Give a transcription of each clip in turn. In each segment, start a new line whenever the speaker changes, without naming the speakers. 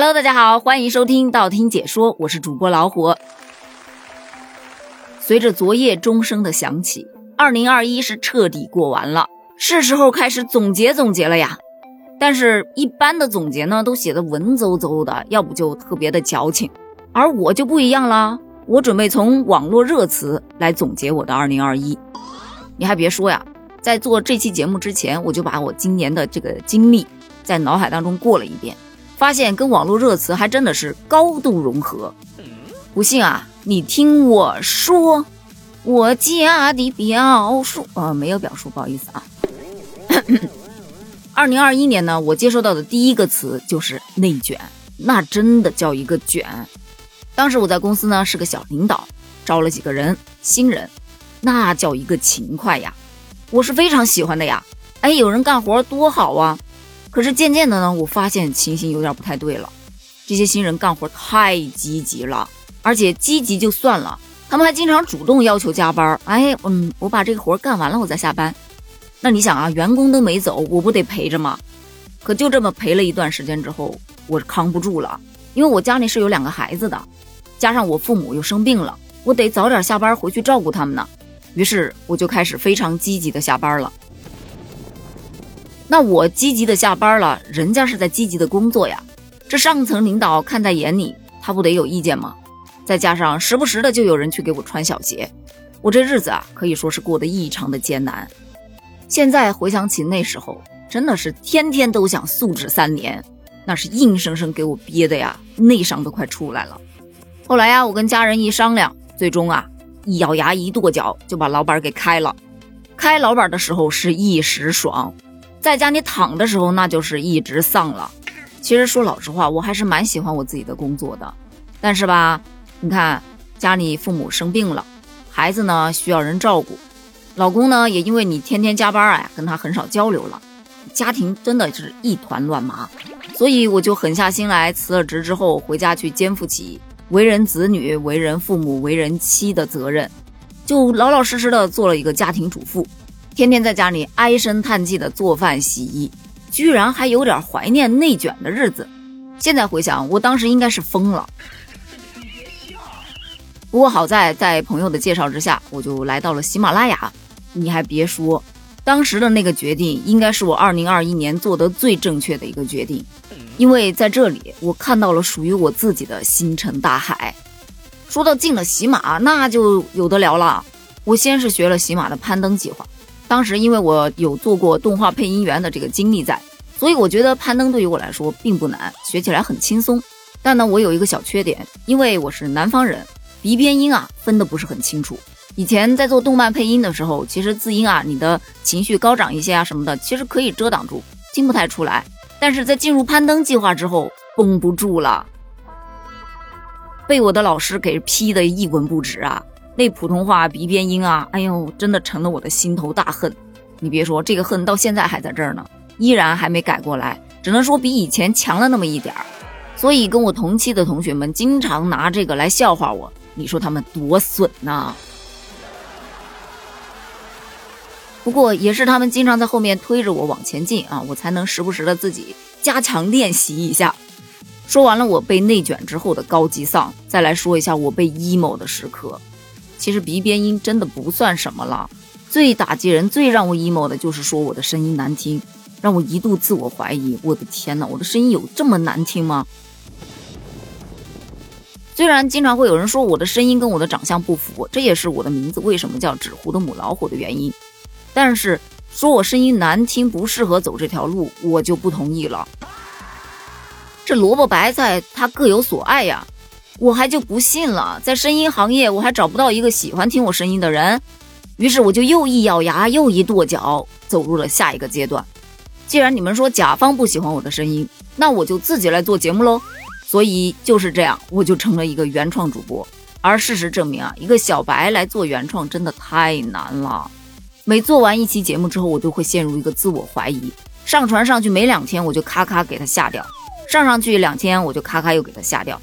Hello，大家好，欢迎收听道听解说，我是主播老虎。随着昨夜钟声的响起，二零二一是彻底过完了，是时候开始总结总结了呀。但是，一般的总结呢，都写的文绉绉的，要不就特别的矫情。而我就不一样了，我准备从网络热词来总结我的二零二一。你还别说呀，在做这期节目之前，我就把我今年的这个经历在脑海当中过了一遍。发现跟网络热词还真的是高度融合，不信啊，你听我说，我家的表叔啊，没有表述，不好意思啊。二零二一年呢，我接收到的第一个词就是内卷，那真的叫一个卷。当时我在公司呢是个小领导，招了几个人新人，那叫一个勤快呀，我是非常喜欢的呀。哎，有人干活多好啊。可是渐渐的呢，我发现情形有点不太对了。这些新人干活太积极了，而且积极就算了，他们还经常主动要求加班。哎，嗯，我把这个活干完了，我再下班。那你想啊，员工都没走，我不得陪着吗？可就这么陪了一段时间之后，我扛不住了，因为我家里是有两个孩子的，加上我父母又生病了，我得早点下班回去照顾他们呢。于是我就开始非常积极的下班了。那我积极的下班了，人家是在积极的工作呀。这上层领导看在眼里，他不得有意见吗？再加上时不时的就有人去给我穿小鞋，我这日子啊可以说是过得异常的艰难。现在回想起那时候，真的是天天都想素质三连，那是硬生生给我憋的呀，内伤都快出来了。后来呀，我跟家人一商量，最终啊一咬牙一跺脚就把老板给开了。开老板的时候是一时爽。在家里躺的时候，那就是一直丧了。其实说老实话，我还是蛮喜欢我自己的工作的。但是吧，你看家里父母生病了，孩子呢需要人照顾，老公呢也因为你天天加班啊，跟他很少交流了，家庭真的是一团乱麻。所以我就狠下心来，辞了职之后回家去肩负起为人子女、为人父母、为人妻的责任，就老老实实的做了一个家庭主妇。天天在家里唉声叹气的做饭洗衣，居然还有点怀念内卷的日子。现在回想，我当时应该是疯了。不过好在在朋友的介绍之下，我就来到了喜马拉雅。你还别说，当时的那个决定应该是我2021年做的最正确的一个决定，因为在这里我看到了属于我自己的星辰大海。说到进了喜马，那就有的聊了。我先是学了喜马的攀登计划。当时因为我有做过动画配音员的这个经历在，所以我觉得攀登对于我来说并不难，学起来很轻松。但呢，我有一个小缺点，因为我是南方人，鼻边音啊分的不是很清楚。以前在做动漫配音的时候，其实字音啊，你的情绪高涨一些啊什么的，其实可以遮挡住，听不太出来。但是在进入攀登计划之后，绷不住了，被我的老师给批的一文不值啊。那普通话鼻边音啊，哎呦，真的成了我的心头大恨。你别说，这个恨到现在还在这儿呢，依然还没改过来，只能说比以前强了那么一点儿。所以跟我同期的同学们经常拿这个来笑话我，你说他们多损呐！不过也是他们经常在后面推着我往前进啊，我才能时不时的自己加强练习一下。说完了我被内卷之后的高级丧，再来说一下我被 emo 的时刻。其实鼻边音真的不算什么了，最打击人、最让我 emo 的就是说我的声音难听，让我一度自我怀疑。我的天哪，我的声音有这么难听吗？虽然经常会有人说我的声音跟我的长相不符，这也是我的名字为什么叫纸糊的母老虎的原因。但是说我声音难听，不适合走这条路，我就不同意了。这萝卜白菜，它各有所爱呀。我还就不信了，在声音行业我还找不到一个喜欢听我声音的人，于是我就又一咬牙又一跺脚，走入了下一个阶段。既然你们说甲方不喜欢我的声音，那我就自己来做节目喽。所以就是这样，我就成了一个原创主播。而事实证明啊，一个小白来做原创真的太难了。每做完一期节目之后，我都会陷入一个自我怀疑，上传上去没两天我就咔咔给它下掉，上上去两天我就咔咔又给它下掉。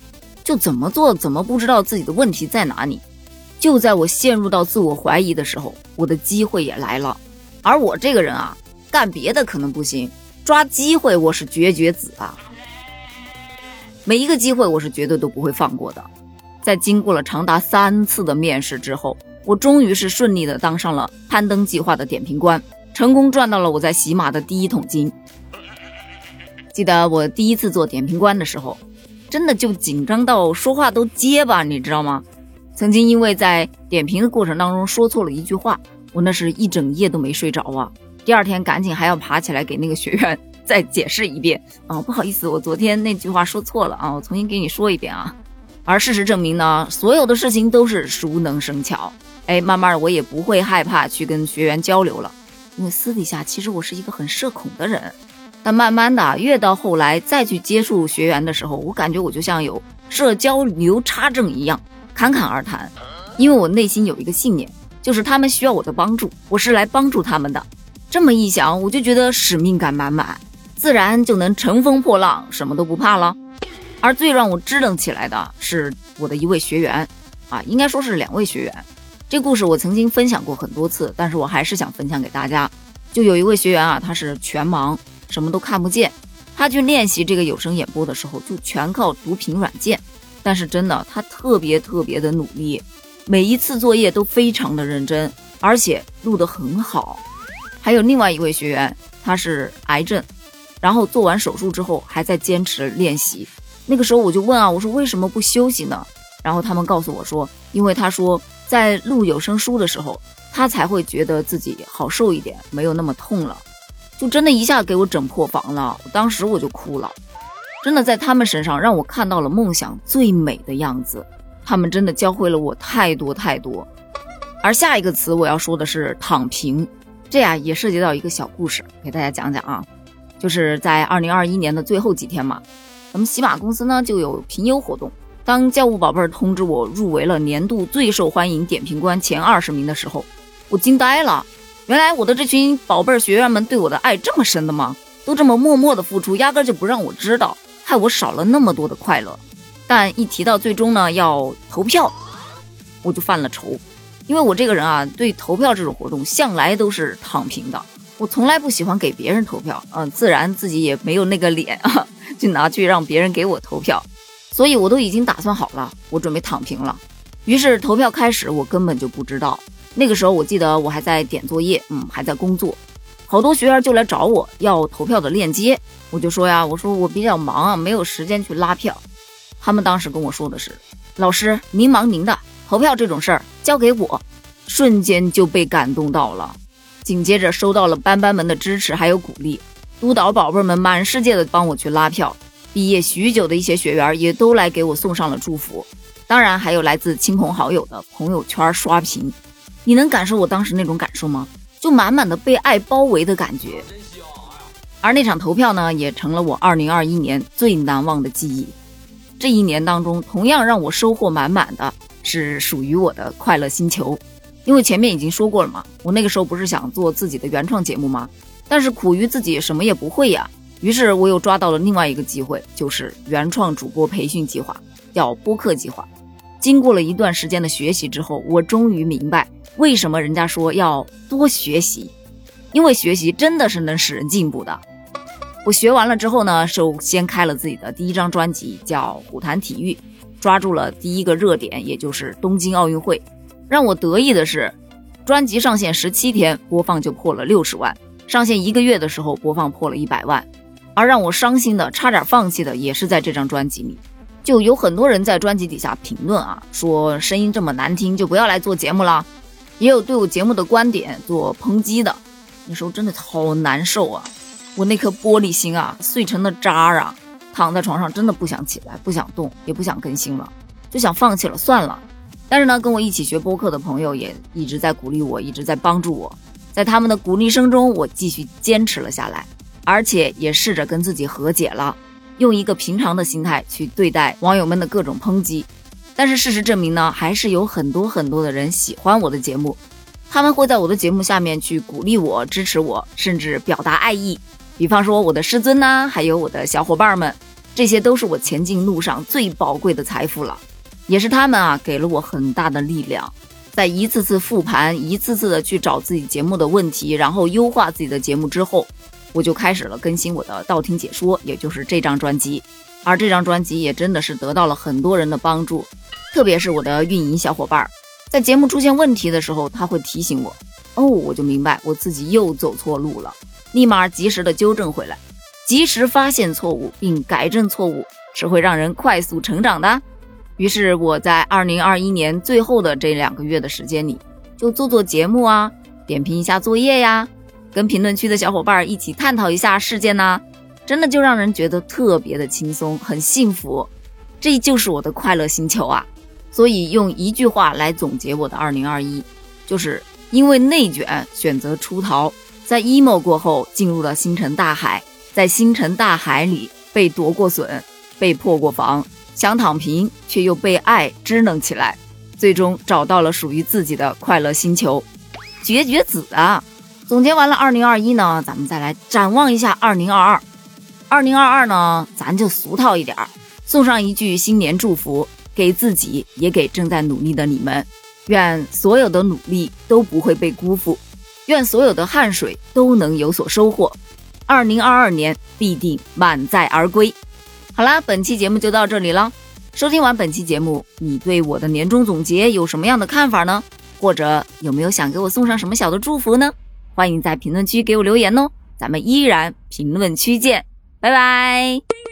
就怎么做怎么不知道自己的问题在哪里。就在我陷入到自我怀疑的时候，我的机会也来了。而我这个人啊，干别的可能不行，抓机会我是绝绝子啊。每一个机会我是绝对都不会放过的。在经过了长达三次的面试之后，我终于是顺利的当上了攀登计划的点评官，成功赚到了我在喜马的第一桶金。记得我第一次做点评官的时候，真的就紧张到说话都结巴，你知道吗？曾经因为在点评的过程当中说错了一句话，我那是一整夜都没睡着啊。第二天赶紧还要爬起来给那个学员再解释一遍啊，不好意思，我昨天那句话说错了啊，我重新给你说一遍啊。而事实证明呢，所有的事情都是熟能生巧。哎，慢慢的我也不会害怕去跟学员交流了，因为私底下其实我是一个很社恐的人。但慢慢的，越到后来再去接触学员的时候，我感觉我就像有社交牛叉症一样，侃侃而谈。因为我内心有一个信念，就是他们需要我的帮助，我是来帮助他们的。这么一想，我就觉得使命感满满，自然就能乘风破浪，什么都不怕了。而最让我支棱起来的是我的一位学员，啊，应该说是两位学员。这故事我曾经分享过很多次，但是我还是想分享给大家。就有一位学员啊，他是全盲。什么都看不见，他去练习这个有声演播的时候，就全靠读屏软件。但是真的，他特别特别的努力，每一次作业都非常的认真，而且录得很好。还有另外一位学员，他是癌症，然后做完手术之后还在坚持练习。那个时候我就问啊，我说为什么不休息呢？然后他们告诉我说，因为他说在录有声书的时候，他才会觉得自己好受一点，没有那么痛了。就真的一下给我整破防了，我当时我就哭了。真的在他们身上让我看到了梦想最美的样子，他们真的教会了我太多太多。而下一个词我要说的是躺平，这呀也涉及到一个小故事，给大家讲讲啊。就是在二零二一年的最后几天嘛，咱们喜马公司呢就有评优活动。当教务宝贝儿通知我入围了年度最受欢迎点评官前二十名的时候，我惊呆了。原来我的这群宝贝儿学员们对我的爱这么深的吗？都这么默默的付出，压根就不让我知道，害我少了那么多的快乐。但一提到最终呢要投票，我就犯了愁，因为我这个人啊，对投票这种活动向来都是躺平的，我从来不喜欢给别人投票，嗯，自然自己也没有那个脸啊，就拿去让别人给我投票，所以我都已经打算好了，我准备躺平了。于是投票开始，我根本就不知道。那个时候我记得我还在点作业，嗯，还在工作，好多学员就来找我要投票的链接，我就说呀，我说我比较忙啊，没有时间去拉票。他们当时跟我说的是，老师您忙您的，投票这种事儿交给我。瞬间就被感动到了，紧接着收到了班班们的支持还有鼓励，督导宝贝们满世界的帮我去拉票，毕业许久的一些学员也都来给我送上了祝福，当然还有来自亲朋好友的朋友圈刷屏。你能感受我当时那种感受吗？就满满的被爱包围的感觉。而那场投票呢，也成了我2021年最难忘的记忆。这一年当中，同样让我收获满满的是属于我的快乐星球。因为前面已经说过了嘛，我那个时候不是想做自己的原创节目吗？但是苦于自己什么也不会呀，于是我又抓到了另外一个机会，就是原创主播培训计划，叫播客计划。经过了一段时间的学习之后，我终于明白。为什么人家说要多学习？因为学习真的是能使人进步的。我学完了之后呢，首先开了自己的第一张专辑，叫《虎谈体育》，抓住了第一个热点，也就是东京奥运会。让我得意的是，专辑上线十七天，播放就破了六十万；上线一个月的时候，播放破了一百万。而让我伤心的，差点放弃的，也是在这张专辑里。就有很多人在专辑底下评论啊，说声音这么难听，就不要来做节目了。也有对我节目的观点做抨击的，那时候真的好难受啊！我那颗玻璃心啊，碎成了渣儿啊！躺在床上真的不想起来，不想动，也不想更新了，就想放弃了，算了。但是呢，跟我一起学播客的朋友也一直在鼓励我，一直在帮助我。在他们的鼓励声中，我继续坚持了下来，而且也试着跟自己和解了，用一个平常的心态去对待网友们的各种抨击。但是事实证明呢，还是有很多很多的人喜欢我的节目，他们会在我的节目下面去鼓励我、支持我，甚至表达爱意。比方说我的师尊呐，还有我的小伙伴们，这些都是我前进路上最宝贵的财富了，也是他们啊给了我很大的力量。在一次次复盘、一次次的去找自己节目的问题，然后优化自己的节目之后，我就开始了更新我的道听解说，也就是这张专辑。而这张专辑也真的是得到了很多人的帮助，特别是我的运营小伙伴儿，在节目出现问题的时候，他会提醒我，哦，我就明白我自己又走错路了，立马及时的纠正回来，及时发现错误并改正错误，是会让人快速成长的。于是我在二零二一年最后的这两个月的时间里，就做做节目啊，点评一下作业呀，跟评论区的小伙伴一起探讨一下事件呐。真的就让人觉得特别的轻松，很幸福，这就是我的快乐星球啊！所以用一句话来总结我的二零二一，就是因为内卷选择出逃，在 emo 过后进入了星辰大海，在星辰大海里被夺过笋，被破过防，想躺平却又被爱支棱起来，最终找到了属于自己的快乐星球。绝绝子啊！总结完了二零二一呢，咱们再来展望一下二零二二。二零二二呢，咱就俗套一点儿，送上一句新年祝福，给自己也给正在努力的你们，愿所有的努力都不会被辜负，愿所有的汗水都能有所收获，二零二二年必定满载而归。好啦，本期节目就到这里了。收听完本期节目，你对我的年终总结有什么样的看法呢？或者有没有想给我送上什么小的祝福呢？欢迎在评论区给我留言哦，咱们依然评论区见。拜拜。